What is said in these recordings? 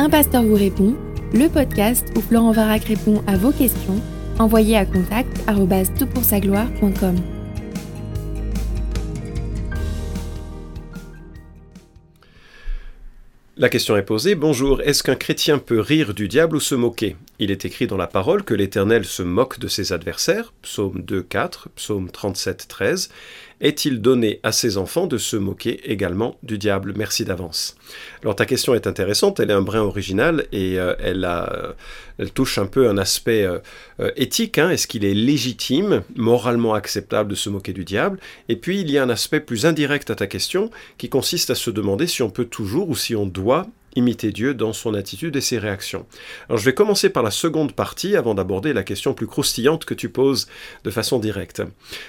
Un pasteur vous répond, le podcast où Florent Varac répond à vos questions, envoyez à contact gloire.com La question est posée, bonjour, est-ce qu'un chrétien peut rire du diable ou se moquer? Il est écrit dans la parole que l'Éternel se moque de ses adversaires, psaume 2, 4, psaume 37, 13, est-il donné à ses enfants de se moquer également du diable? Merci d'avance. Alors ta question est intéressante, elle est un brin original et euh, elle, a, elle, touche un peu un aspect euh, euh, éthique. Hein. Est-ce qu'il est légitime, moralement acceptable de se moquer du diable? Et puis il y a un aspect plus indirect à ta question qui consiste à se demander si on peut toujours ou si on doit imiter Dieu dans son attitude et ses réactions. Alors je vais commencer par la seconde partie avant d'aborder la question plus croustillante que tu poses de façon directe.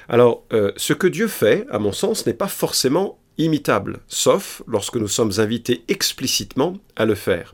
Alors euh, ce que Dieu fait, à mon sens, n'est pas forcément imitable, sauf lorsque nous sommes invités explicitement à le faire.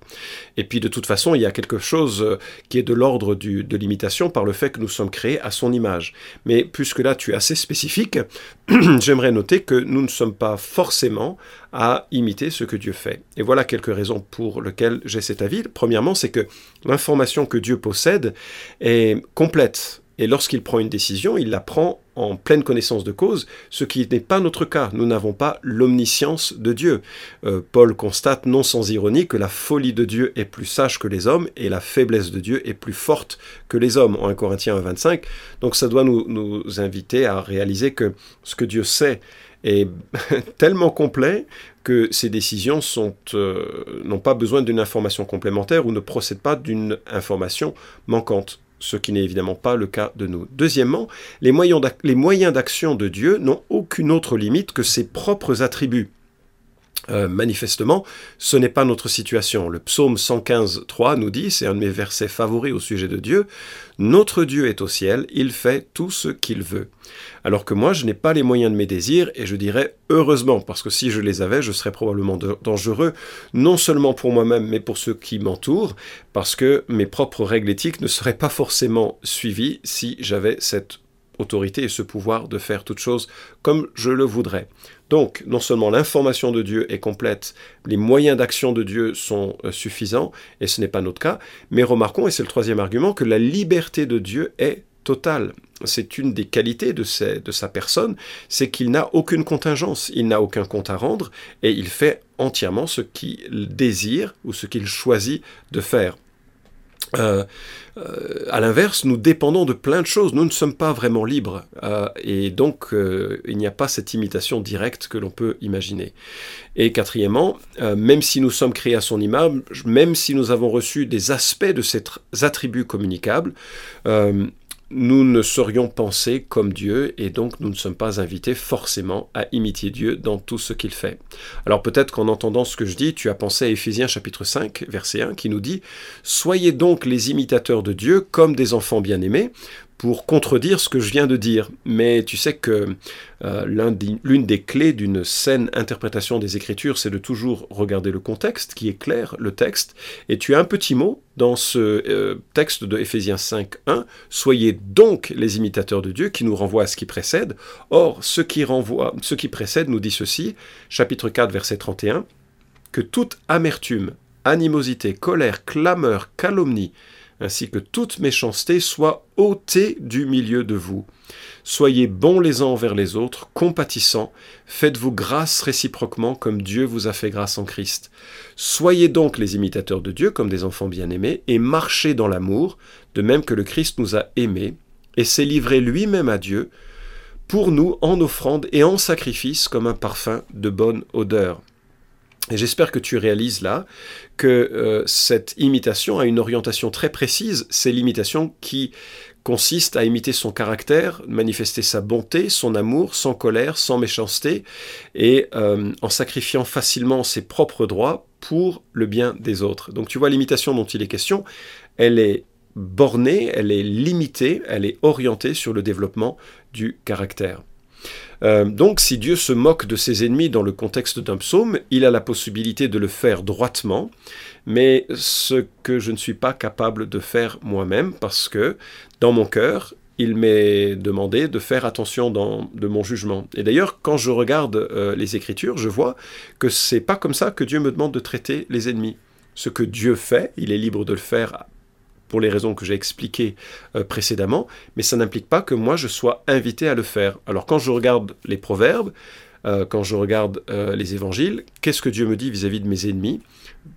Et puis de toute façon, il y a quelque chose euh, qui est de l'ordre de l'imitation par le fait que nous sommes créés à son image. Mais puisque là tu es assez spécifique, j'aimerais noter que nous ne sommes pas forcément à imiter ce que Dieu fait. Et voilà quelques raisons pour lesquelles j'ai cet avis. Premièrement, c'est que l'information que Dieu possède est complète et lorsqu'il prend une décision, il la prend en pleine connaissance de cause, ce qui n'est pas notre cas. Nous n'avons pas l'omniscience de Dieu. Euh, Paul constate non sans ironie que la folie de Dieu est plus sage que les hommes et la faiblesse de Dieu est plus forte que les hommes, en 1 Corinthiens 25. Donc ça doit nous, nous inviter à réaliser que ce que Dieu sait est tellement complet que ces décisions euh, n'ont pas besoin d'une information complémentaire ou ne procèdent pas d'une information manquante ce qui n'est évidemment pas le cas de nous. Deuxièmement, les moyens d'action de Dieu n'ont aucune autre limite que ses propres attributs. Euh, manifestement, ce n'est pas notre situation. Le psaume 115, 3 nous dit, c'est un de mes versets favoris au sujet de Dieu, Notre Dieu est au ciel, il fait tout ce qu'il veut. Alors que moi, je n'ai pas les moyens de mes désirs, et je dirais heureusement, parce que si je les avais, je serais probablement dangereux, non seulement pour moi-même, mais pour ceux qui m'entourent, parce que mes propres règles éthiques ne seraient pas forcément suivies si j'avais cette autorité et ce pouvoir de faire toute chose comme je le voudrais. Donc, non seulement l'information de Dieu est complète, les moyens d'action de Dieu sont euh, suffisants, et ce n'est pas notre cas, mais remarquons, et c'est le troisième argument, que la liberté de Dieu est totale. C'est une des qualités de, de sa personne, c'est qu'il n'a aucune contingence, il n'a aucun compte à rendre, et il fait entièrement ce qu'il désire ou ce qu'il choisit de faire. Euh, euh, à l'inverse, nous dépendons de plein de choses. Nous ne sommes pas vraiment libres. Euh, et donc, il n'y a pas cette imitation directe que l'on peut imaginer. Et quatrièmement, même si nous sommes créés à son image, même si nous avons reçu des aspects de ces attributs communicables, nous ne serions pensés comme Dieu et donc nous ne sommes pas invités forcément à imiter Dieu dans tout ce qu'il fait. Alors peut-être qu'en entendant ce que je dis, tu as pensé à Éphésiens chapitre 5 verset 1 qui nous dit ⁇ Soyez donc les imitateurs de Dieu comme des enfants bien-aimés, pour contredire ce que je viens de dire. Mais tu sais que euh, l'une des clés d'une saine interprétation des Écritures, c'est de toujours regarder le contexte, qui est clair, le texte. Et tu as un petit mot dans ce euh, texte de Éphésiens 5, 1, Soyez donc les imitateurs de Dieu, qui nous renvoie à ce qui précède. Or, ce qui, renvoie, ce qui précède nous dit ceci, chapitre 4, verset 31, que toute amertume, animosité, colère, clameur, calomnie, ainsi que toute méchanceté soit ôtée du milieu de vous. Soyez bons les uns envers les autres, compatissants, faites-vous grâce réciproquement comme Dieu vous a fait grâce en Christ. Soyez donc les imitateurs de Dieu comme des enfants bien-aimés, et marchez dans l'amour, de même que le Christ nous a aimés, et s'est livré lui-même à Dieu, pour nous en offrande et en sacrifice comme un parfum de bonne odeur. Et j'espère que tu réalises là que euh, cette imitation a une orientation très précise. C'est l'imitation qui consiste à imiter son caractère, manifester sa bonté, son amour, sans colère, sans méchanceté, et euh, en sacrifiant facilement ses propres droits pour le bien des autres. Donc tu vois, l'imitation dont il est question, elle est bornée, elle est limitée, elle est orientée sur le développement du caractère. Euh, donc si Dieu se moque de ses ennemis dans le contexte d'un psaume, il a la possibilité de le faire droitement, mais ce que je ne suis pas capable de faire moi-même, parce que dans mon cœur, il m'est demandé de faire attention dans, de mon jugement. Et d'ailleurs, quand je regarde euh, les Écritures, je vois que c'est pas comme ça que Dieu me demande de traiter les ennemis. ce que Dieu fait, il est libre de le faire pour les raisons que j'ai expliquées euh, précédemment, mais ça n'implique pas que moi je sois invité à le faire. Alors quand je regarde les proverbes, euh, quand je regarde euh, les évangiles, qu'est-ce que Dieu me dit vis-à-vis de mes ennemis?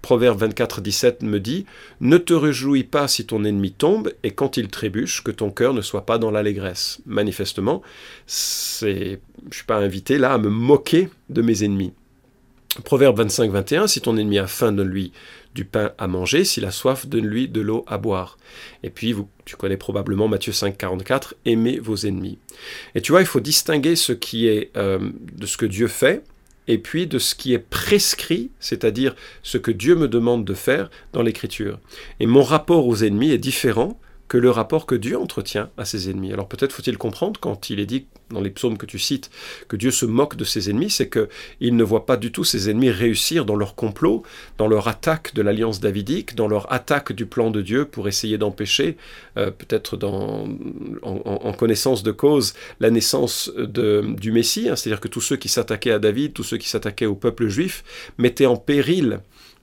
Proverbe 24, 17 me dit Ne te réjouis pas si ton ennemi tombe, et quand il trébuche, que ton cœur ne soit pas dans l'allégresse. Manifestement, je ne suis pas invité là à me moquer de mes ennemis. Proverbe 25, 21, si ton ennemi a faim, donne-lui du pain à manger, s'il a soif, donne-lui de l'eau à boire. Et puis, tu connais probablement Matthieu 5, 44, aimez vos ennemis. Et tu vois, il faut distinguer ce qui est euh, de ce que Dieu fait, et puis de ce qui est prescrit, c'est-à-dire ce que Dieu me demande de faire dans l'Écriture. Et mon rapport aux ennemis est différent que le rapport que Dieu entretient à ses ennemis. Alors peut-être faut-il comprendre quand il est dit dans les psaumes que tu cites que Dieu se moque de ses ennemis, c'est qu'il ne voit pas du tout ses ennemis réussir dans leur complot, dans leur attaque de l'alliance davidique, dans leur attaque du plan de Dieu pour essayer d'empêcher, euh, peut-être en, connaissance de cause, la naissance du Messie, hein. c'est-à-dire que tous ceux qui s'attaquaient à David, tous ceux qui s'attaquaient au peuple juif, mettaient en péril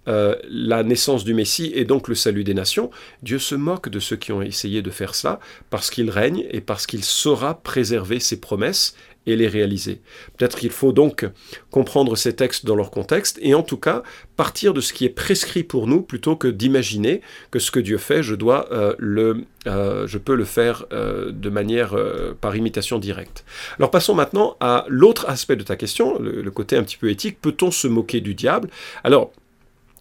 euh, la naissance du Messie et donc le salut des nations, Dieu se moque de ceux qui ont essayé de faire cela parce qu'il règne et parce qu'il saura préserver ses promesses et les réaliser. Peut-être qu'il faut donc comprendre ces textes dans leur contexte et en tout cas partir de ce qui est prescrit pour nous plutôt que d'imaginer que ce que Dieu fait, je dois euh, le, euh, je peux le faire de manière par imitation directe. Alors passons maintenant à l'autre aspect de ta question, le, côté un petit peu éthique. Peut-on se moquer du diable? Alors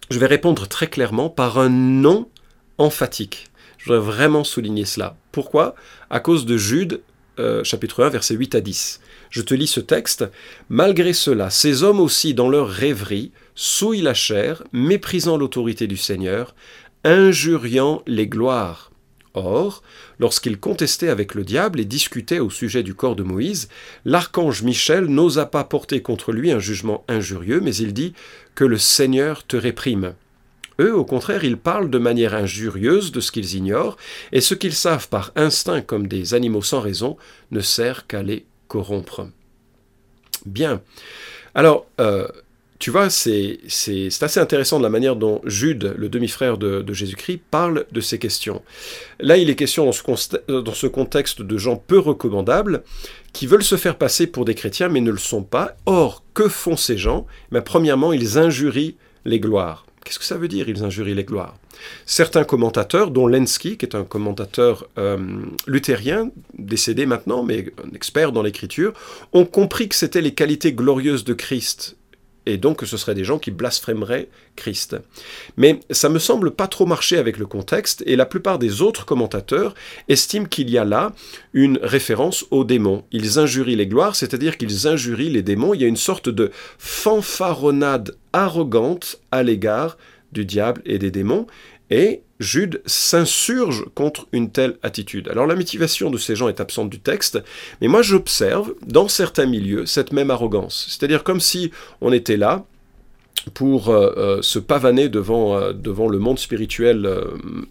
je vais répondre très clairement par un non emphatique. Je voudrais vraiment souligner cela. Pourquoi? À cause de Jude, euh, chapitre 1, versets 8 à 10. Je te lis ce texte. Malgré cela, ces hommes aussi, dans leur rêverie, souillent la chair, méprisant l'autorité du Seigneur, injuriant les gloires Or, lorsqu'il contestait avec le diable et discutait au sujet du corps de Moïse, l'archange Michel n'osa pas porter contre lui un jugement injurieux, mais il dit que le Seigneur te réprime. Eux, au contraire, ils parlent de manière injurieuse de ce qu'ils ignorent, et ce qu'ils savent par instinct comme des animaux sans raison ne sert qu'à les corrompre. Bien. Alors, euh, tu vois, c'est assez intéressant de la manière dont Jude, le demi-frère de, Jésus-Christ, parle de ces questions. Là, il est question dans ce, dans ce, contexte de gens peu recommandables qui veulent se faire passer pour des chrétiens mais ne le sont pas. Or, que font ces gens? Mais Premièrement, ils injurient les gloires. Qu'est-ce que ça veut dire, ils injurient les gloires? Certains commentateurs, dont Lenski, qui est un commentateur euh, luthérien, décédé maintenant, mais un expert dans l'écriture, ont compris que c'était les qualités glorieuses de Christ et donc que ce seraient des gens qui blasphémeraient Christ. Mais ça me semble pas trop marcher avec le contexte, et la plupart des autres commentateurs estiment qu'il y a là une référence aux démons. Ils injurient les gloires, c'est-à-dire qu'ils injurient les démons. Il y a une sorte de fanfaronnade arrogante à l'égard du diable et des démons, et Jude s'insurge contre une telle attitude. Alors la motivation de ces gens est absente du texte, mais moi j'observe dans certains milieux cette même arrogance. C'est-à-dire comme si on était là pour euh, euh, se pavaner devant, euh, devant le monde spirituel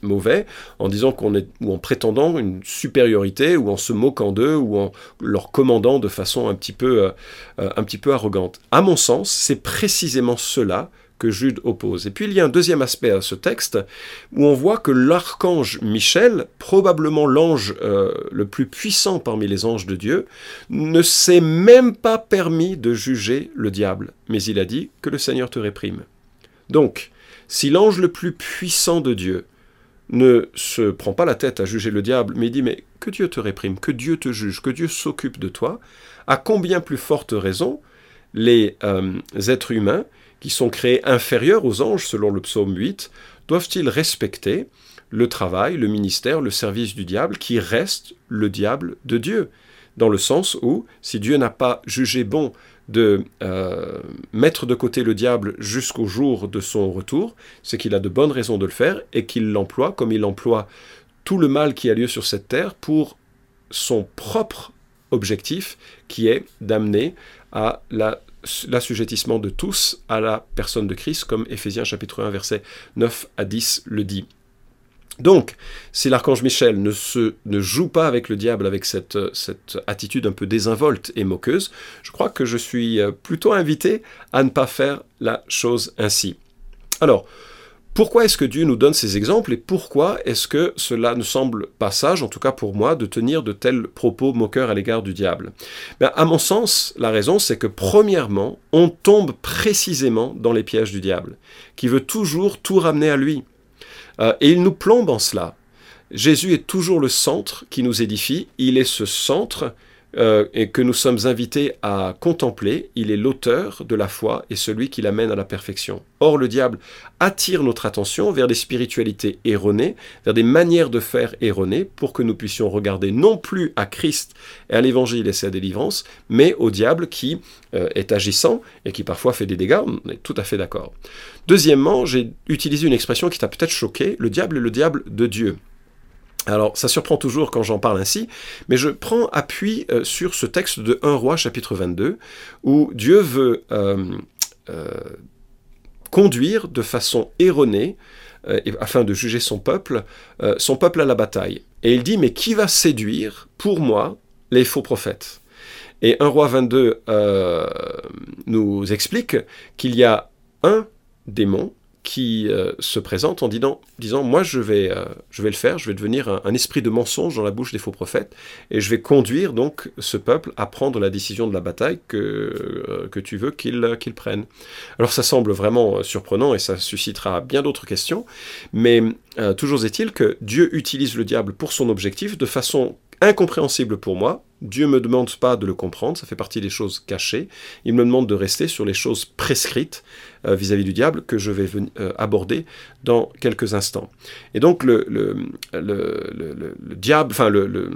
mauvais, en disant qu'on est, ou en prétendant une supériorité, ou en se moquant d'eux, ou en leur commandant de façon un petit peu, un petit peu arrogante. À mon sens, c'est précisément cela que Jude oppose. Et puis il y a un deuxième aspect à ce texte où on voit que l'archange Michel, probablement l'ange euh, le plus puissant parmi les anges de Dieu, ne s'est même pas permis de juger le diable, mais il a dit que le Seigneur te réprime. Donc, si l'ange le plus puissant de Dieu ne se prend pas la tête à juger le diable, mais dit mais que Dieu te réprime, que Dieu te juge, que Dieu s'occupe de toi, à combien plus forte raison les euh, êtres humains qui sont créés inférieurs aux anges selon le psaume 8, doivent-ils respecter le travail, le ministère, le service du diable qui reste le diable de Dieu? Dans le sens où, si Dieu n'a pas jugé bon de euh, mettre de côté le diable jusqu'au jour de son retour, c'est qu'il a de bonnes raisons de le faire et qu'il l'emploie comme il emploie tout le mal qui a lieu sur cette terre pour son propre objectif qui est d'amener à la l'assujettissement de tous à la personne de Christ, comme Éphésiens chapitre 1 verset 9 à 10 le dit. Donc, si l'archange Michel ne, se, ne joue pas avec le diable avec cette, cette attitude un peu désinvolte et moqueuse, je crois que je suis plutôt invité à ne pas faire la chose ainsi. Alors, Pourquoi est-ce que Dieu nous donne ces exemples et pourquoi est-ce que cela ne semble pas sage, en tout cas pour moi, de tenir de tels propos moqueurs à l'égard du diable? Ben, À mon sens, la raison, c'est que premièrement, on tombe précisément dans les pièges du diable, qui veut toujours tout ramener à lui. Euh, et il nous plombe en cela. Jésus est toujours le centre qui nous édifie, il est ce centre euh, et que nous sommes invités à contempler, il est l'auteur de la foi et celui qui l'amène à la perfection. Or, le diable attire notre attention vers des spiritualités erronées, vers des manières de faire erronées, pour que nous puissions regarder non plus à Christ et à l'Évangile et sa délivrance, mais au diable qui euh, est agissant et qui parfois fait des dégâts, on est tout à fait d'accord. Deuxièmement, j'ai utilisé une expression qui t'a peut-être choqué, le diable est le diable de Dieu. Alors, ça surprend toujours quand j'en parle ainsi, mais je prends appui euh, sur ce texte de 1 roi chapitre 22, où Dieu veut euh, euh, conduire de façon erronée, afin de juger son peuple, son peuple à la bataille. Et il dit, mais qui va séduire pour moi les faux prophètes? Et 1 roi 22 nous explique qu'il y a un démon qui euh, se présente en disant, moi je vais, euh, je vais le faire, je vais devenir un, esprit de mensonge dans la bouche des faux prophètes, et je vais conduire donc ce peuple à prendre la décision de la bataille que, euh, tu veux qu'il prenne. Alors ça semble vraiment surprenant et ça suscitera bien d'autres questions, mais toujours est-il que Dieu utilise le diable pour son objectif de façon incompréhensible pour moi. Dieu ne me demande pas de le comprendre, ça fait partie des choses cachées. Il me demande de rester sur les choses prescrites euh, vis-à-vis du diable que je vais euh, aborder dans quelques instants. Et donc le, le, le, diable, enfin le,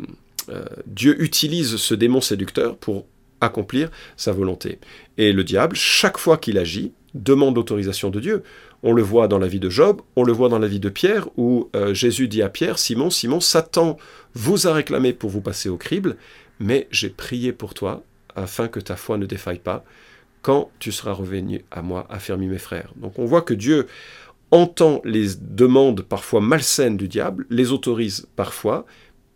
euh, Dieu utilise ce démon séducteur pour accomplir sa volonté. Et le diable, chaque fois qu'il agit, demande l'autorisation de Dieu. On le voit dans la vie de Job, on le voit dans la vie de Pierre, où Jésus dit à Pierre, Simon, Simon, Satan vous a réclamé pour vous passer au crible, mais j'ai prié pour toi, afin que ta foi ne défaille pas quand tu seras revenu à moi, affermi mes frères. Donc on voit que Dieu entend les demandes parfois malsaines du diable, les autorise parfois,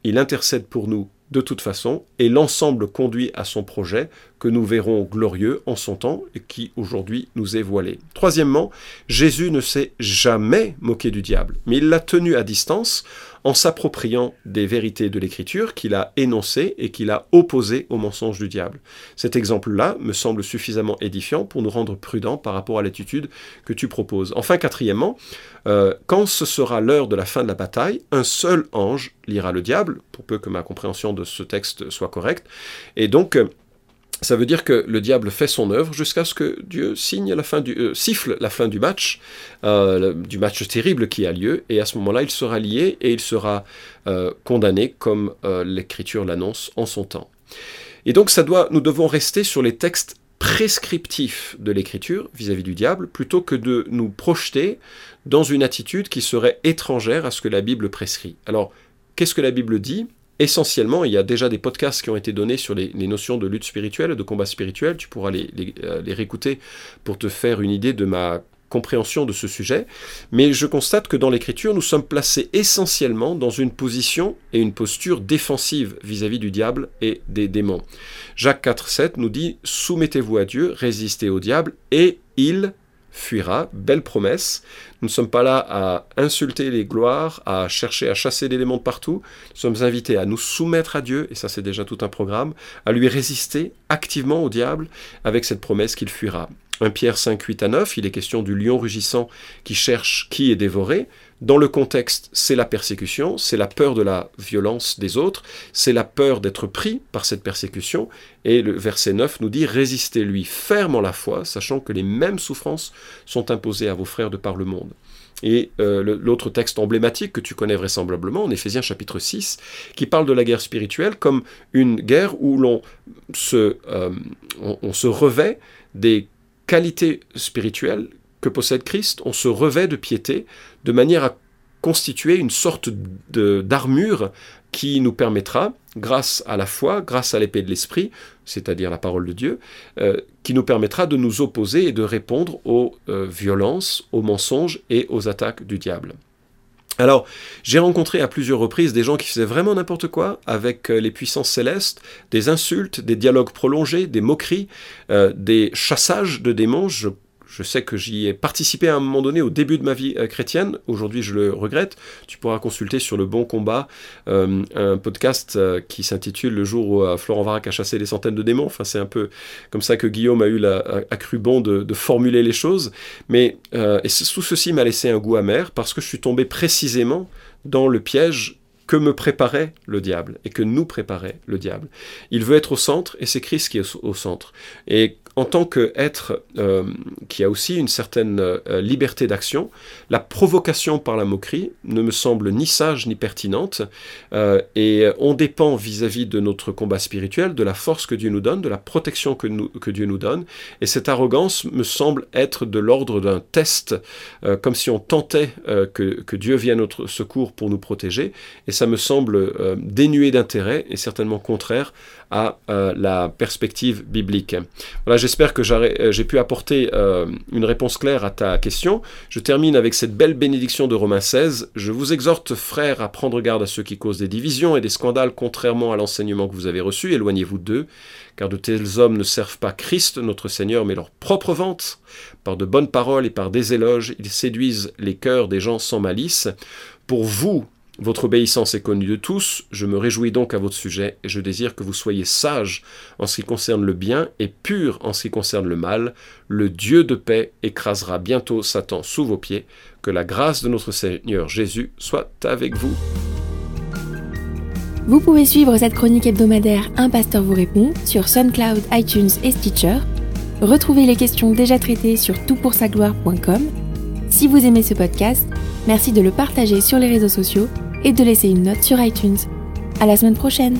il intercède pour nous de toute façon, et l'ensemble conduit à son projet que nous verrons glorieux en son temps et qui aujourd'hui nous est voilé. Troisièmement, Jésus ne s'est jamais moqué du diable, mais il l'a tenu à distance en s'appropriant des vérités de l'Écriture qu'il a énoncées et qu'il a opposées aux mensonges du diable. Cet exemple-là me semble suffisamment édifiant pour nous rendre prudents par rapport à l'attitude que tu proposes. Enfin, quatrièmement, euh, quand ce sera l'heure de la fin de la bataille, un seul ange lira le diable, pour peu que ma compréhension de ce texte soit correcte, et donc ça veut dire que le diable fait son œuvre jusqu'à ce que Dieu signe la fin du, euh, siffle la fin du match, euh, du match terrible qui a lieu, et à ce moment-là, il sera lié et il sera euh, condamné comme l'Écriture l'annonce en son temps. Et donc, ça doit, nous devons rester sur les textes prescriptifs de l'Écriture vis-à-vis du diable, plutôt que de nous projeter dans une attitude qui serait étrangère à ce que la Bible prescrit. Alors, qu'est-ce que la Bible dit? Essentiellement, il y a déjà des podcasts qui ont été donnés sur les, notions de lutte spirituelle, de combat spirituel. Tu pourras les, euh, les, réécouter pour te faire une idée de ma compréhension de ce sujet. Mais je constate que dans l'écriture, nous sommes placés essentiellement dans une position et une posture défensive vis-à-vis du diable et des démons. Jacques 4, 7 nous dit Soumettez-vous à Dieu, résistez au diable, et il fuira. Belle promesse. Nous ne sommes pas là à insulter les gloires, à chercher à chasser l'élément de partout. Nous sommes invités à nous soumettre à Dieu, et ça c'est déjà tout un programme, à lui résister activement au diable avec cette promesse qu'il fuira. 1 Pierre 5, 8 à 9, il est question du lion rugissant qui cherche qui est dévoré. Dans le contexte, c'est la persécution, c'est la peur de la violence des autres, c'est la peur d'être pris par cette persécution. Et le verset 9 nous dit Résistez-lui fermement la foi, sachant que les mêmes souffrances sont imposées à vos frères de par le monde. Et euh, l'autre texte emblématique que tu connais vraisemblablement, en Éphésiens chapitre 6, qui parle de la guerre spirituelle comme une guerre où l'on se, euh, revêt des qualités spirituelles possède Christ, on se revêt de piété de manière à constituer une sorte d'armure qui nous permettra, grâce à la foi, grâce à l'épée de l'esprit, c'est-à-dire la parole de Dieu, euh, qui nous permettra de nous opposer et de répondre aux euh, violences, aux mensonges et aux attaques du diable. Alors, j'ai rencontré à plusieurs reprises des gens qui faisaient vraiment n'importe quoi avec euh, les puissances célestes, des insultes, des dialogues prolongés, des moqueries, des chassages de démons. Je Je sais que j'y ai participé à un moment donné au début de ma vie euh, chrétienne. Aujourd'hui, je le regrette. Tu pourras consulter sur le Bon Combat euh, un podcast qui s'intitule Le jour où Florent Varac a chassé des centaines de démons. Enfin, c'est un peu comme ça que Guillaume a eu la, cru bon de, formuler les choses. Mais et tout ceci m'a laissé un goût amer parce que je suis tombé précisément dans le piège que me préparait le diable et que nous préparait le diable. Il veut être au centre et c'est Christ qui est au centre. Et en tant qu'être euh, qui a aussi une certaine euh, liberté d'action, la provocation par la moquerie ne me semble ni sage ni pertinente, euh, et on dépend vis-à-vis de notre combat spirituel, de la force que Dieu nous donne, de la protection que, Dieu nous donne, et cette arrogance me semble être de l'ordre d'un test, comme si on tentait que, que, Dieu vienne à notre secours pour nous protéger, et ça me semble dénué d'intérêt et certainement contraire à la perspective biblique. Voilà, j'espère que euh, j'ai pu apporter euh, une réponse claire à ta question. Je termine avec cette belle bénédiction de Romains 16. Je vous exhorte, frères, à prendre garde à ceux qui causent des divisions et des scandales contrairement à l'enseignement que vous avez reçu. Éloignez-vous d'eux, car de tels hommes ne servent pas Christ, notre Seigneur, mais leur propre vente. Par de bonnes paroles et par des éloges, ils séduisent les cœurs des gens sans malice. Pour vous, votre obéissance est connue de tous, je me réjouis donc à votre sujet, et je désire que vous soyez sages en ce qui concerne le bien et purs en ce qui concerne le mal. Le Dieu de paix écrasera bientôt Satan sous vos pieds. Que la grâce de notre Seigneur Jésus soit avec vous. Vous pouvez suivre cette chronique hebdomadaire Un pasteur vous répond sur SoundCloud, iTunes et Stitcher. Retrouvez les questions déjà traitées sur toutpoursagloire.com. Si vous aimez ce podcast, merci de le partager sur les réseaux sociaux et de laisser une note sur iTunes. À la semaine prochaine!